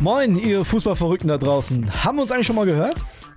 Moin, ihr Fußballverrückten da draußen. Haben wir uns eigentlich schon mal gehört?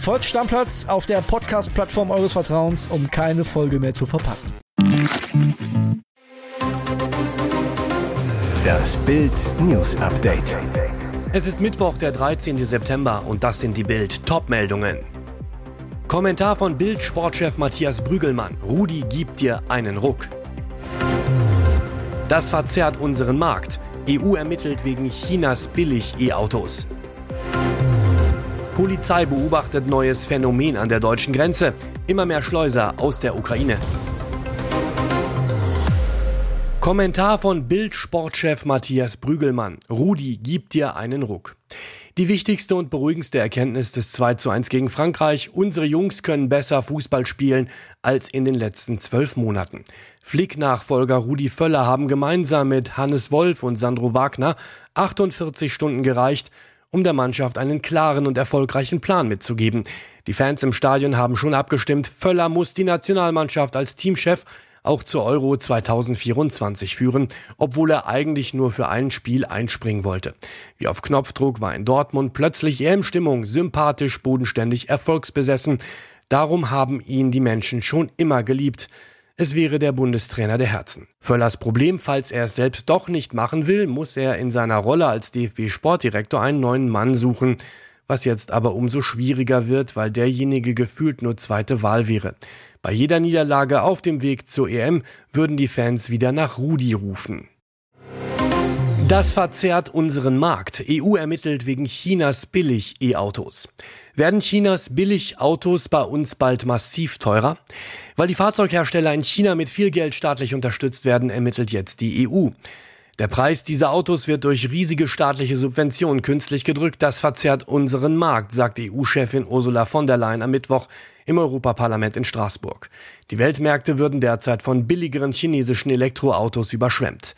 Folgt Stammplatz auf der Podcast-Plattform eures Vertrauens, um keine Folge mehr zu verpassen. Das Bild News Update. Es ist Mittwoch, der 13. September und das sind die Bild Topmeldungen. Kommentar von Bild Sportchef Matthias Brügelmann. Rudi gibt dir einen Ruck. Das verzerrt unseren Markt. EU ermittelt wegen Chinas Billig-E-Autos. Polizei beobachtet neues Phänomen an der deutschen Grenze. Immer mehr Schleuser aus der Ukraine. Kommentar von Bild-Sportchef Matthias Brügelmann. Rudi gibt dir einen Ruck. Die wichtigste und beruhigendste Erkenntnis des 2 zu 1 gegen Frankreich. Unsere Jungs können besser Fußball spielen als in den letzten zwölf Monaten. Flick-Nachfolger Rudi Völler haben gemeinsam mit Hannes Wolf und Sandro Wagner 48 Stunden gereicht, um der Mannschaft einen klaren und erfolgreichen Plan mitzugeben. Die Fans im Stadion haben schon abgestimmt, Völler muss die Nationalmannschaft als Teamchef auch zur Euro 2024 führen, obwohl er eigentlich nur für ein Spiel einspringen wollte. Wie auf Knopfdruck war in Dortmund plötzlich EM-Stimmung, sympathisch, bodenständig, erfolgsbesessen. Darum haben ihn die Menschen schon immer geliebt. Es wäre der Bundestrainer der Herzen. Völlers Problem, falls er es selbst doch nicht machen will, muss er in seiner Rolle als DFB-Sportdirektor einen neuen Mann suchen was jetzt aber umso schwieriger wird, weil derjenige gefühlt nur zweite Wahl wäre. Bei jeder Niederlage auf dem Weg zur EM würden die Fans wieder nach Rudi rufen. Das verzerrt unseren Markt. EU ermittelt wegen Chinas Billig-E-Autos. Werden Chinas Billig-Autos bei uns bald massiv teurer? Weil die Fahrzeughersteller in China mit viel Geld staatlich unterstützt werden, ermittelt jetzt die EU. Der Preis dieser Autos wird durch riesige staatliche Subventionen künstlich gedrückt. Das verzerrt unseren Markt, sagt EU-Chefin Ursula von der Leyen am Mittwoch im Europaparlament in Straßburg. Die Weltmärkte würden derzeit von billigeren chinesischen Elektroautos überschwemmt.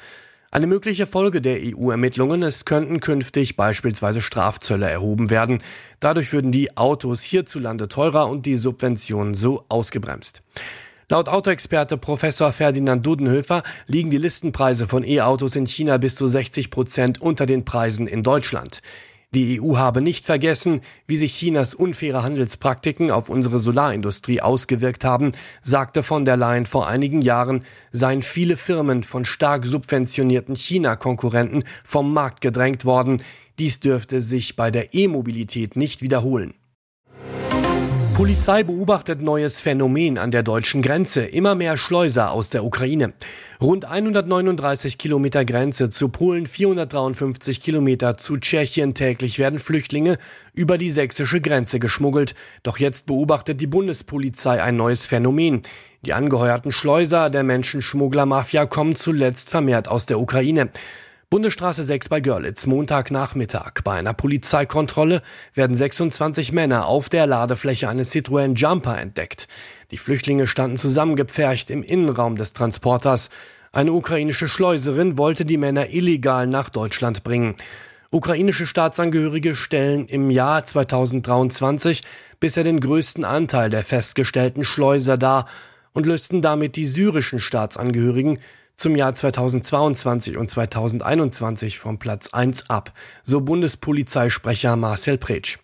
Eine mögliche Folge der EU-Ermittlungen, es könnten künftig beispielsweise Strafzölle erhoben werden. Dadurch würden die Autos hierzulande teurer und die Subventionen so ausgebremst. Laut Autoexperte Professor Ferdinand Dudenhöfer liegen die Listenpreise von E-Autos in China bis zu 60 Prozent unter den Preisen in Deutschland. Die EU habe nicht vergessen, wie sich Chinas unfaire Handelspraktiken auf unsere Solarindustrie ausgewirkt haben, sagte von der Leyen vor einigen Jahren, seien viele Firmen von stark subventionierten China-Konkurrenten vom Markt gedrängt worden. Dies dürfte sich bei der E-Mobilität nicht wiederholen. Polizei beobachtet neues Phänomen an der deutschen Grenze. Immer mehr Schleuser aus der Ukraine. Rund 139 Kilometer Grenze zu Polen, 453 Kilometer zu Tschechien. Täglich werden Flüchtlinge über die sächsische Grenze geschmuggelt. Doch jetzt beobachtet die Bundespolizei ein neues Phänomen. Die angeheuerten Schleuser der Menschenschmugglermafia kommen zuletzt vermehrt aus der Ukraine. Bundesstraße 6 bei Görlitz, Montagnachmittag. Bei einer Polizeikontrolle werden 26 Männer auf der Ladefläche eines Citroën Jumper entdeckt. Die Flüchtlinge standen zusammengepfercht im Innenraum des Transporters. Eine ukrainische Schleuserin wollte die Männer illegal nach Deutschland bringen. Ukrainische Staatsangehörige stellen im Jahr 2023 bisher den größten Anteil der festgestellten Schleuser dar und lösten damit die syrischen Staatsangehörigen zum Jahr 2022 und 2021 vom Platz 1 ab, so Bundespolizeisprecher Marcel Pretsch.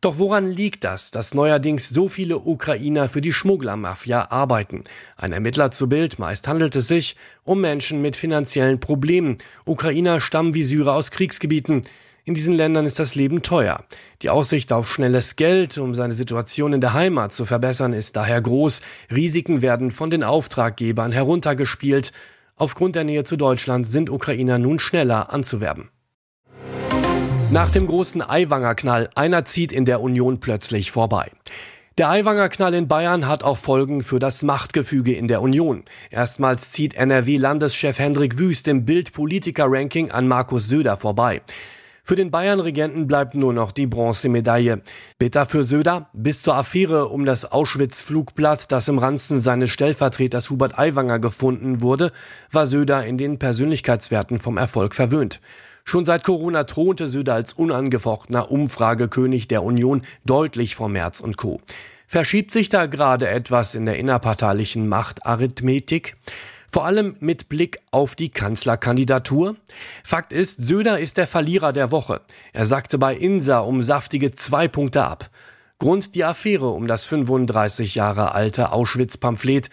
Doch woran liegt das, dass neuerdings so viele Ukrainer für die Schmugglermafia arbeiten? Ein Ermittler zu Bild, meist handelt es sich um Menschen mit finanziellen Problemen. Ukrainer stammen wie Syrer aus Kriegsgebieten. In diesen Ländern ist das Leben teuer. Die Aussicht auf schnelles Geld, um seine Situation in der Heimat zu verbessern, ist daher groß. Risiken werden von den Auftraggebern heruntergespielt Aufgrund der Nähe zu Deutschland sind Ukrainer nun schneller anzuwerben. Nach dem großen Aiwanger-Knall, einer zieht in der Union plötzlich vorbei. Der Aiwanger-Knall in Bayern hat auch Folgen für das Machtgefüge in der Union. Erstmals zieht NRW-Landeschef Hendrik Wüst im Bild-Politiker-Ranking an Markus Söder vorbei. Für den Bayern-Regenten bleibt nur noch die Bronzemedaille. Bitter für Söder. Bis zur Affäre um das Auschwitz-Flugblatt, das im Ranzen seines Stellvertreters Hubert Aiwanger gefunden wurde, war Söder in den Persönlichkeitswerten vom Erfolg verwöhnt. Schon seit Corona thronte Söder als unangefochtener Umfragekönig der Union deutlich vor Merz und Co. Verschiebt sich da gerade etwas in der innerparteilichen Machtarithmetik? Vor allem mit Blick auf die Kanzlerkandidatur. Fakt ist, Söder ist der Verlierer der Woche. Er sagte bei Insa um saftige zwei Punkte ab. Grund die Affäre um das 35 Jahre alte Auschwitz-Pamphlet,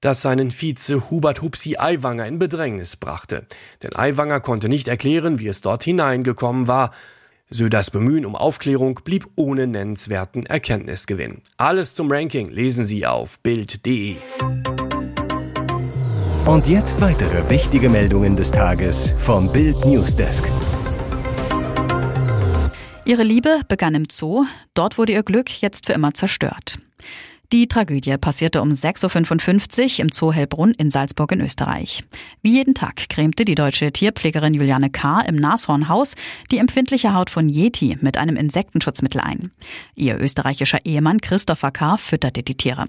das seinen Vize Hubert Hupsi Aiwanger in Bedrängnis brachte. Denn Aiwanger konnte nicht erklären, wie es dort hineingekommen war. Söders Bemühen um Aufklärung blieb ohne nennenswerten Erkenntnisgewinn. Alles zum Ranking lesen Sie auf Bild.de. Und jetzt weitere wichtige Meldungen des Tages vom Bild Newsdesk. Ihre Liebe begann im Zoo, dort wurde ihr Glück jetzt für immer zerstört. Die Tragödie passierte um 6.55 Uhr im Zoo Hellbrunn in Salzburg in Österreich. Wie jeden Tag cremte die deutsche Tierpflegerin Juliane K. im Nashornhaus die empfindliche Haut von Yeti mit einem Insektenschutzmittel ein. Ihr österreichischer Ehemann Christopher K. fütterte die Tiere.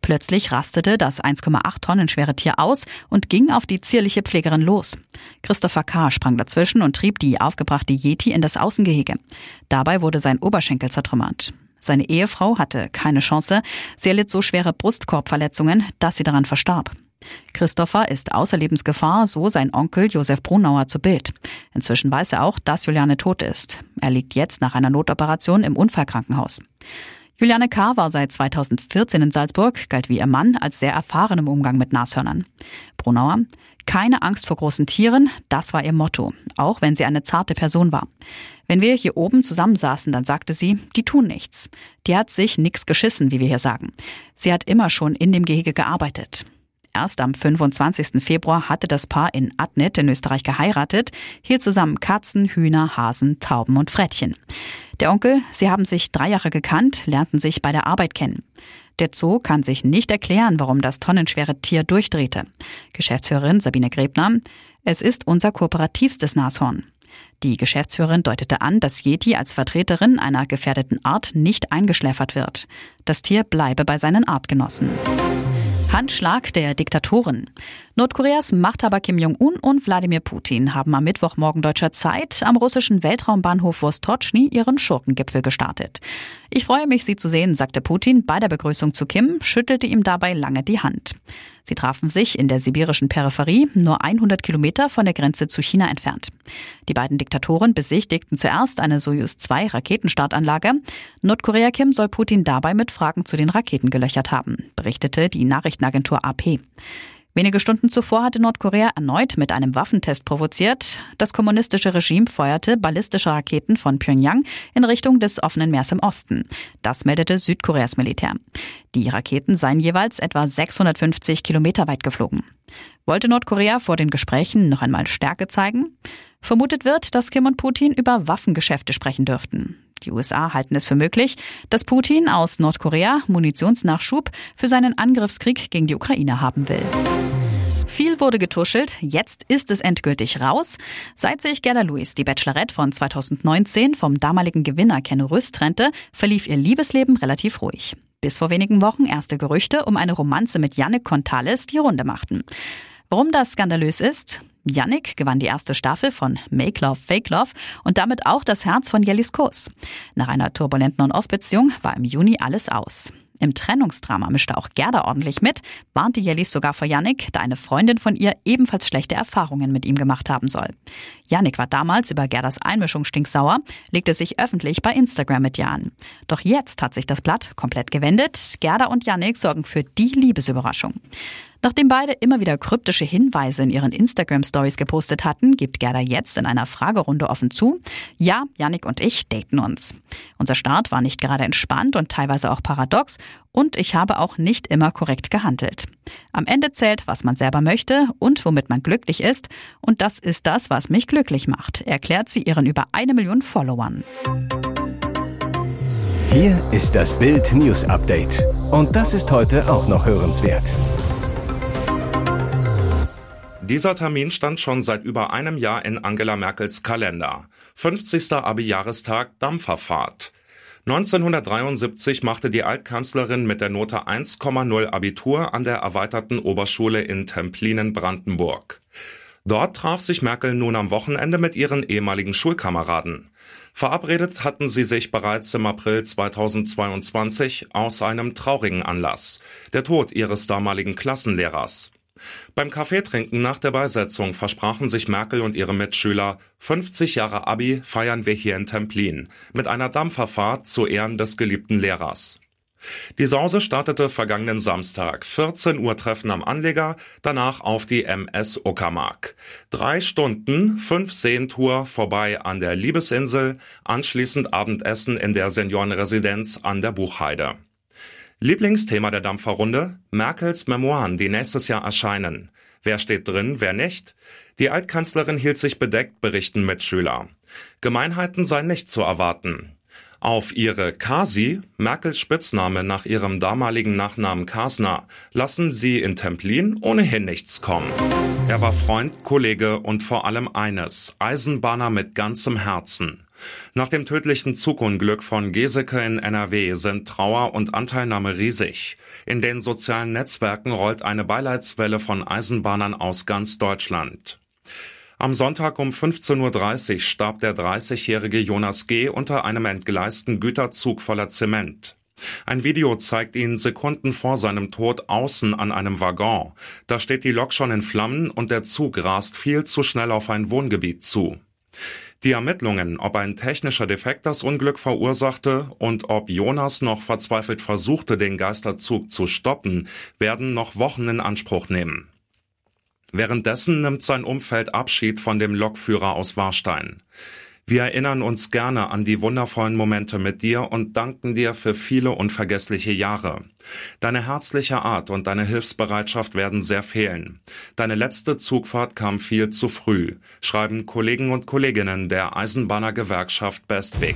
Plötzlich rastete das 1,8 Tonnen schwere Tier aus und ging auf die zierliche Pflegerin los. Christopher K. sprang dazwischen und trieb die aufgebrachte Yeti in das Außengehege. Dabei wurde sein Oberschenkel zertrümmert. Seine Ehefrau hatte keine Chance. Sie erlitt so schwere Brustkorbverletzungen, dass sie daran verstarb. Christopher ist außer Lebensgefahr, so sein Onkel Josef Brunauer zu Bild. Inzwischen weiß er auch, dass Juliane tot ist. Er liegt jetzt nach einer Notoperation im Unfallkrankenhaus. Juliane K. war seit 2014 in Salzburg, galt wie ihr Mann als sehr erfahren im Umgang mit Nashörnern. Brunauer, keine Angst vor großen Tieren, das war ihr Motto, auch wenn sie eine zarte Person war. Wenn wir hier oben zusammensaßen, dann sagte sie, die tun nichts. Die hat sich nix geschissen, wie wir hier sagen. Sie hat immer schon in dem Gehege gearbeitet. Erst am 25. Februar hatte das Paar in Adnet in Österreich geheiratet, hielt zusammen Katzen, Hühner, Hasen, Tauben und Frettchen. Der Onkel, sie haben sich drei Jahre gekannt, lernten sich bei der Arbeit kennen. Der Zoo kann sich nicht erklären, warum das tonnenschwere Tier durchdrehte. Geschäftsführerin Sabine Grebner, es ist unser kooperativstes Nashorn. Die Geschäftsführerin deutete an, dass Yeti als Vertreterin einer gefährdeten Art nicht eingeschläfert wird. Das Tier bleibe bei seinen Artgenossen. Handschlag der Diktatoren. Nordkoreas Machthaber Kim Jong-un und Wladimir Putin haben am Mittwochmorgen deutscher Zeit am russischen Weltraumbahnhof Vostochny ihren Schurkengipfel gestartet. Ich freue mich, Sie zu sehen, sagte Putin bei der Begrüßung zu Kim, schüttelte ihm dabei lange die Hand. Sie trafen sich in der sibirischen Peripherie, nur 100 Kilometer von der Grenze zu China entfernt. Die beiden Diktatoren besichtigten zuerst eine Soyuz-2 Raketenstartanlage. Nordkorea Kim soll Putin dabei mit Fragen zu den Raketen gelöchert haben, berichtete die Nachrichtenagentur AP. Wenige Stunden zuvor hatte Nordkorea erneut mit einem Waffentest provoziert. Das kommunistische Regime feuerte ballistische Raketen von Pyongyang in Richtung des offenen Meers im Osten. Das meldete Südkoreas Militär. Die Raketen seien jeweils etwa 650 Kilometer weit geflogen. Wollte Nordkorea vor den Gesprächen noch einmal Stärke zeigen? Vermutet wird, dass Kim und Putin über Waffengeschäfte sprechen dürften. Die USA halten es für möglich, dass Putin aus Nordkorea Munitionsnachschub für seinen Angriffskrieg gegen die Ukraine haben will. Viel wurde getuschelt, jetzt ist es endgültig raus. Seit sich Gerda Lewis, die Bachelorette von 2019, vom damaligen Gewinner Ken Rüst trennte, verlief ihr Liebesleben relativ ruhig. Bis vor wenigen Wochen erste Gerüchte um eine Romanze mit Yannick Contales die Runde machten. Warum das skandalös ist? Yannick gewann die erste Staffel von Make Love, Fake Love und damit auch das Herz von Jellis Kurs. Nach einer turbulenten On-Off-Beziehung war im Juni alles aus. Im Trennungsdrama mischte auch Gerda ordentlich mit, warnte Jellis sogar vor Yannick, da eine Freundin von ihr ebenfalls schlechte Erfahrungen mit ihm gemacht haben soll. Yannick war damals über Gerdas Einmischung stinksauer, legte sich öffentlich bei Instagram mit ihr an. Doch jetzt hat sich das Blatt komplett gewendet. Gerda und Yannick sorgen für die Liebesüberraschung. Nachdem beide immer wieder kryptische Hinweise in ihren Instagram-Stories gepostet hatten, gibt Gerda jetzt in einer Fragerunde offen zu, ja, Yannick und ich daten uns. Unser Start war nicht gerade entspannt und teilweise auch paradox und ich habe auch nicht immer korrekt gehandelt. Am Ende zählt, was man selber möchte und womit man glücklich ist und das ist das, was mich glücklich macht, erklärt sie ihren über eine Million Followern. Hier ist das Bild News Update und das ist heute auch noch hörenswert. Dieser Termin stand schon seit über einem Jahr in Angela Merkels Kalender. 50. Abi-Jahrestag Dampferfahrt. 1973 machte die Altkanzlerin mit der Note 1,0 Abitur an der erweiterten Oberschule in Templinen, Brandenburg. Dort traf sich Merkel nun am Wochenende mit ihren ehemaligen Schulkameraden. Verabredet hatten sie sich bereits im April 2022 aus einem traurigen Anlass, der Tod ihres damaligen Klassenlehrers. Beim Kaffeetrinken nach der Beisetzung versprachen sich Merkel und ihre Mitschüler, 50 Jahre Abi feiern wir hier in Templin mit einer Dampferfahrt zu Ehren des geliebten Lehrers. Die Sause startete vergangenen Samstag. 14 Uhr Treffen am Anleger, danach auf die MS Uckermark. Drei Stunden, fünf Seentour vorbei an der Liebesinsel, anschließend Abendessen in der Seniorenresidenz an der Buchheide. Lieblingsthema der Dampferrunde? Merkels Memoiren, die nächstes Jahr erscheinen. Wer steht drin, wer nicht? Die Altkanzlerin hielt sich bedeckt, berichten Mitschüler. Gemeinheiten seien nicht zu erwarten. Auf ihre Kasi, Merkels Spitzname nach ihrem damaligen Nachnamen Kasner, lassen sie in Templin ohnehin nichts kommen. Er war Freund, Kollege und vor allem eines, Eisenbahner mit ganzem Herzen. Nach dem tödlichen Zugunglück von Geseke in NRW sind Trauer und Anteilnahme riesig. In den sozialen Netzwerken rollt eine Beileidswelle von Eisenbahnern aus ganz Deutschland. Am Sonntag um 15.30 Uhr starb der 30-jährige Jonas G. unter einem entgleisten Güterzug voller Zement. Ein Video zeigt ihn Sekunden vor seinem Tod außen an einem Waggon. Da steht die Lok schon in Flammen und der Zug rast viel zu schnell auf ein Wohngebiet zu. Die Ermittlungen, ob ein technischer Defekt das Unglück verursachte und ob Jonas noch verzweifelt versuchte, den Geisterzug zu stoppen, werden noch Wochen in Anspruch nehmen. Währenddessen nimmt sein Umfeld Abschied von dem Lokführer aus Warstein. Wir erinnern uns gerne an die wundervollen Momente mit dir und danken dir für viele unvergessliche Jahre. Deine herzliche Art und deine Hilfsbereitschaft werden sehr fehlen. Deine letzte Zugfahrt kam viel zu früh, schreiben Kollegen und Kolleginnen der Eisenbahner Gewerkschaft Bestweg.